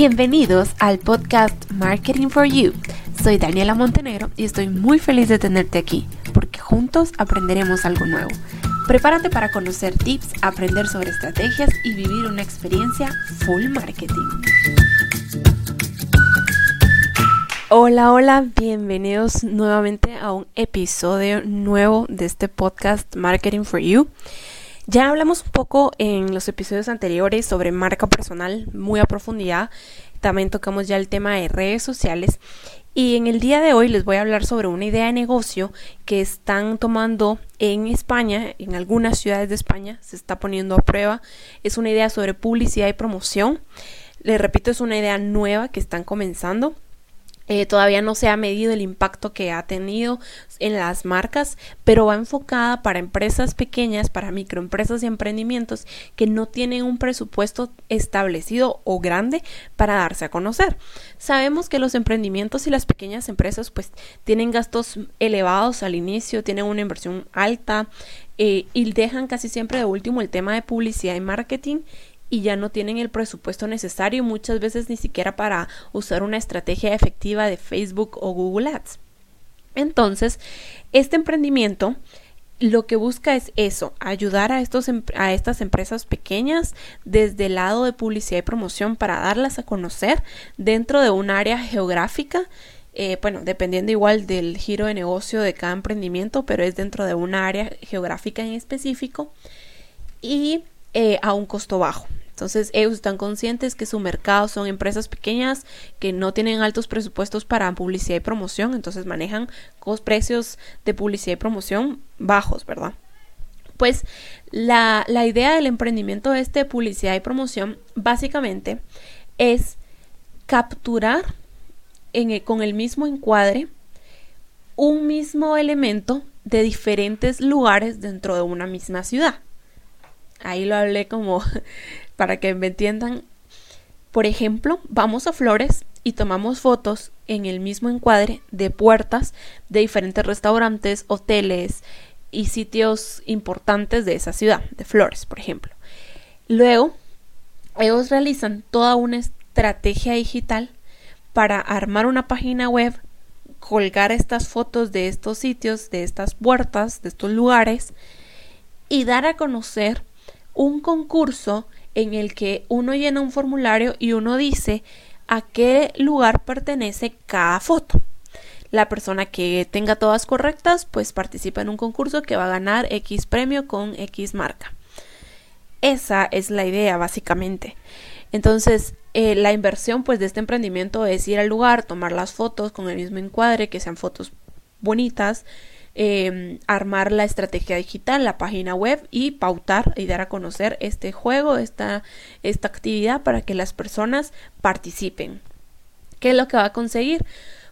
Bienvenidos al podcast Marketing for You. Soy Daniela Montenegro y estoy muy feliz de tenerte aquí porque juntos aprenderemos algo nuevo. Prepárate para conocer tips, aprender sobre estrategias y vivir una experiencia full marketing. Hola, hola, bienvenidos nuevamente a un episodio nuevo de este podcast Marketing for You. Ya hablamos un poco en los episodios anteriores sobre marca personal muy a profundidad. También tocamos ya el tema de redes sociales. Y en el día de hoy les voy a hablar sobre una idea de negocio que están tomando en España, en algunas ciudades de España, se está poniendo a prueba. Es una idea sobre publicidad y promoción. Les repito, es una idea nueva que están comenzando eh, todavía no se ha medido el impacto que ha tenido en las marcas, pero va enfocada para empresas pequeñas, para microempresas y emprendimientos que no tienen un presupuesto establecido o grande para darse a conocer. Sabemos que los emprendimientos y las pequeñas empresas pues tienen gastos elevados al inicio, tienen una inversión alta eh, y dejan casi siempre de último el tema de publicidad y marketing y ya no tienen el presupuesto necesario muchas veces ni siquiera para usar una estrategia efectiva de Facebook o Google Ads. Entonces, este emprendimiento lo que busca es eso, ayudar a, estos, em, a estas empresas pequeñas desde el lado de publicidad y promoción para darlas a conocer dentro de un área geográfica eh, bueno, dependiendo igual del giro de negocio de cada emprendimiento, pero es dentro de un área geográfica en específico y eh, a un costo bajo. Entonces ellos están conscientes que su mercado son empresas pequeñas que no tienen altos presupuestos para publicidad y promoción, entonces manejan precios de publicidad y promoción bajos, ¿verdad? Pues la, idea del emprendimiento este de publicidad y promoción básicamente es capturar con el mismo encuadre un mismo elemento de diferentes lugares dentro de una misma ciudad. Ahí lo hablé como para que me entiendan. Por ejemplo, vamos a Flores y tomamos fotos en el mismo encuadre de puertas de diferentes restaurantes, hoteles y sitios importantes de esa ciudad, de Flores, por ejemplo. Luego, ellos realizan toda una estrategia digital para armar una página web, colgar estas fotos de estos sitios, de estas puertas, de estos lugares y dar a conocer un concurso en el que uno llena un formulario y uno dice a qué lugar pertenece cada foto. La persona que tenga todas correctas, pues participa en un concurso que va a ganar X premio con X marca. Esa es la idea, básicamente. Entonces, eh, la inversión pues de este emprendimiento es ir al lugar, tomar las fotos con el mismo encuadre, que sean fotos bonitas, Em, armar la estrategia digital, la página web y pautar y dar a conocer este juego, esta, esta actividad para que las personas participen. ¿Qué es lo que va a conseguir?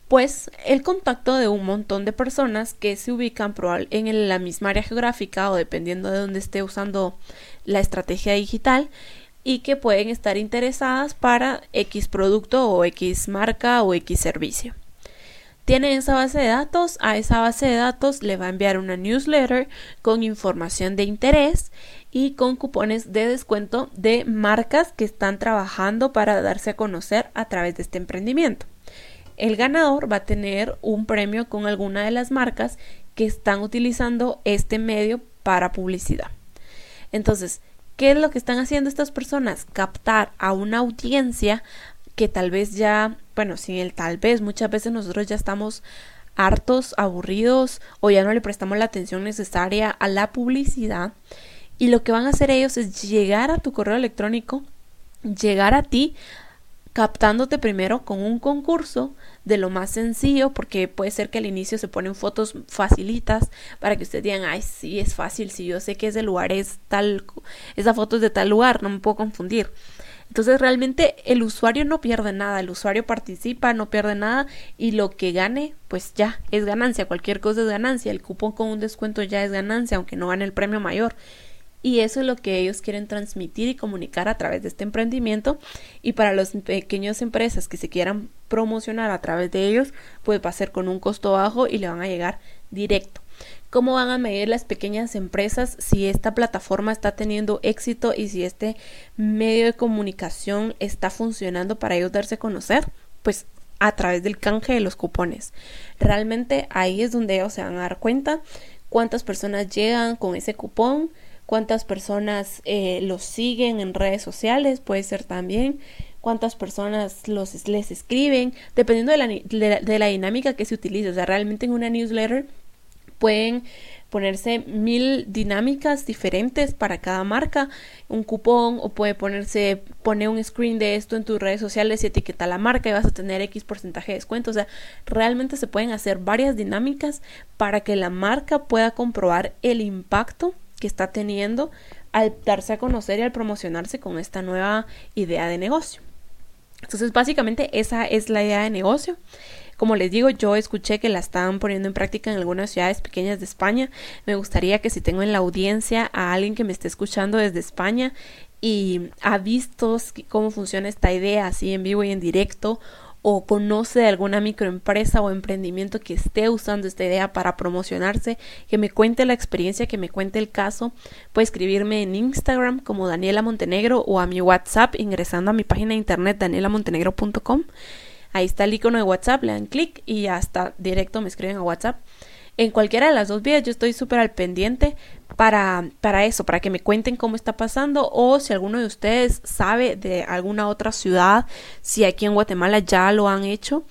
Pues el contacto de un montón de personas que se ubican en la misma área geográfica o dependiendo de dónde esté usando la estrategia digital y que pueden estar interesadas para X producto o X marca o X servicio tiene esa base de datos, a esa base de datos le va a enviar una newsletter con información de interés y con cupones de descuento de marcas que están trabajando para darse a conocer a través de este emprendimiento. El ganador va a tener un premio con alguna de las marcas que están utilizando este medio para publicidad. Entonces, ¿qué es lo que están haciendo estas personas? Captar a una audiencia que tal vez ya, bueno, sin el tal vez, muchas veces nosotros ya estamos hartos, aburridos o ya no le prestamos la atención necesaria a la publicidad. Y lo que van a hacer ellos es llegar a tu correo electrónico, llegar a ti, captándote primero con un concurso de lo más sencillo, porque puede ser que al inicio se ponen fotos facilitas para que ustedes digan, ay, sí, es fácil, si yo sé que ese lugar es tal, esa foto es de tal lugar, no me puedo confundir. Entonces realmente el usuario no pierde nada, el usuario participa, no pierde nada y lo que gane, pues ya es ganancia, cualquier cosa es ganancia, el cupón con un descuento ya es ganancia, aunque no gane el premio mayor. Y eso es lo que ellos quieren transmitir y comunicar a través de este emprendimiento. Y para las pequeñas empresas que se quieran promocionar a través de ellos, pues va a ser con un costo bajo y le van a llegar directo. Cómo van a medir las pequeñas empresas si esta plataforma está teniendo éxito y si este medio de comunicación está funcionando para ellos darse a conocer, pues a través del canje de los cupones. Realmente ahí es donde ellos se van a dar cuenta cuántas personas llegan con ese cupón, cuántas personas eh, los siguen en redes sociales, puede ser también, cuántas personas los, les escriben, dependiendo de la, de la dinámica que se utilice. O sea, realmente en una newsletter pueden ponerse mil dinámicas diferentes para cada marca, un cupón o puede ponerse, pone un screen de esto en tus redes sociales y etiqueta la marca y vas a tener X porcentaje de descuento. O sea, realmente se pueden hacer varias dinámicas para que la marca pueda comprobar el impacto que está teniendo al darse a conocer y al promocionarse con esta nueva idea de negocio. Entonces, básicamente esa es la idea de negocio. Como les digo, yo escuché que la estaban poniendo en práctica en algunas ciudades pequeñas de España. Me gustaría que si tengo en la audiencia a alguien que me esté escuchando desde España y ha visto cómo funciona esta idea así en vivo y en directo o conoce de alguna microempresa o emprendimiento que esté usando esta idea para promocionarse, que me cuente la experiencia, que me cuente el caso, puede escribirme en Instagram como Daniela Montenegro o a mi WhatsApp ingresando a mi página de internet danielamontenegro.com. Ahí está el icono de WhatsApp, le dan clic y ya está directo me escriben a WhatsApp. En cualquiera de las dos vías yo estoy súper al pendiente para, para eso, para que me cuenten cómo está pasando o si alguno de ustedes sabe de alguna otra ciudad, si aquí en Guatemala ya lo han hecho,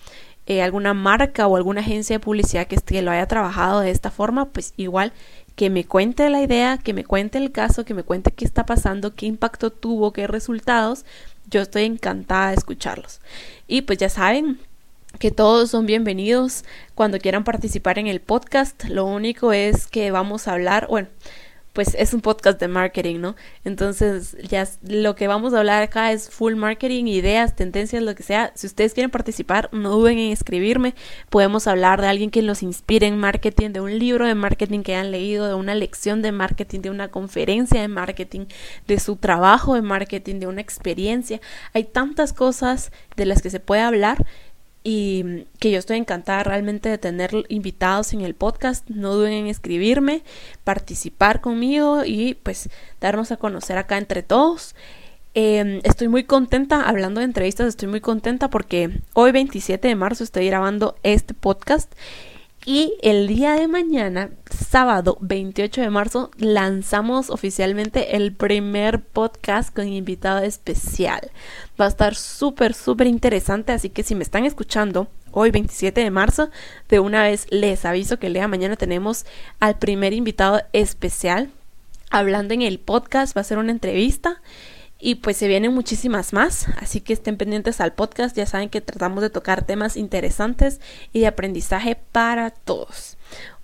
eh, alguna marca o alguna agencia de publicidad que, que lo haya trabajado de esta forma, pues igual que me cuente la idea, que me cuente el caso, que me cuente qué está pasando, qué impacto tuvo, qué resultados yo estoy encantada de escucharlos. Y pues ya saben que todos son bienvenidos cuando quieran participar en el podcast. Lo único es que vamos a hablar, bueno, pues es un podcast de marketing, ¿no? Entonces, ya lo que vamos a hablar acá es full marketing, ideas, tendencias, lo que sea. Si ustedes quieren participar, no duden en escribirme. Podemos hablar de alguien que los inspire en marketing, de un libro de marketing que han leído, de una lección de marketing, de una conferencia de marketing, de su trabajo de marketing, de una experiencia. Hay tantas cosas de las que se puede hablar y que yo estoy encantada realmente de tener invitados en el podcast. No duden en escribirme, participar conmigo y pues darnos a conocer acá entre todos. Em, estoy muy contenta, hablando de entrevistas, estoy muy contenta porque hoy 27 de marzo estoy grabando este podcast y el día de mañana, sábado 28 de marzo, lanzamos oficialmente el primer podcast con invitado especial. Va a estar súper, súper interesante, así que si me están escuchando hoy 27 de marzo, de una vez les aviso que el día de mañana tenemos al primer invitado especial hablando en el podcast, va a ser una entrevista y pues se vienen muchísimas más, así que estén pendientes al podcast, ya saben que tratamos de tocar temas interesantes y de aprendizaje para todos.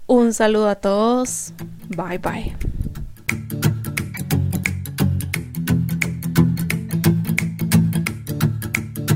Un saludo a todos, bye bye.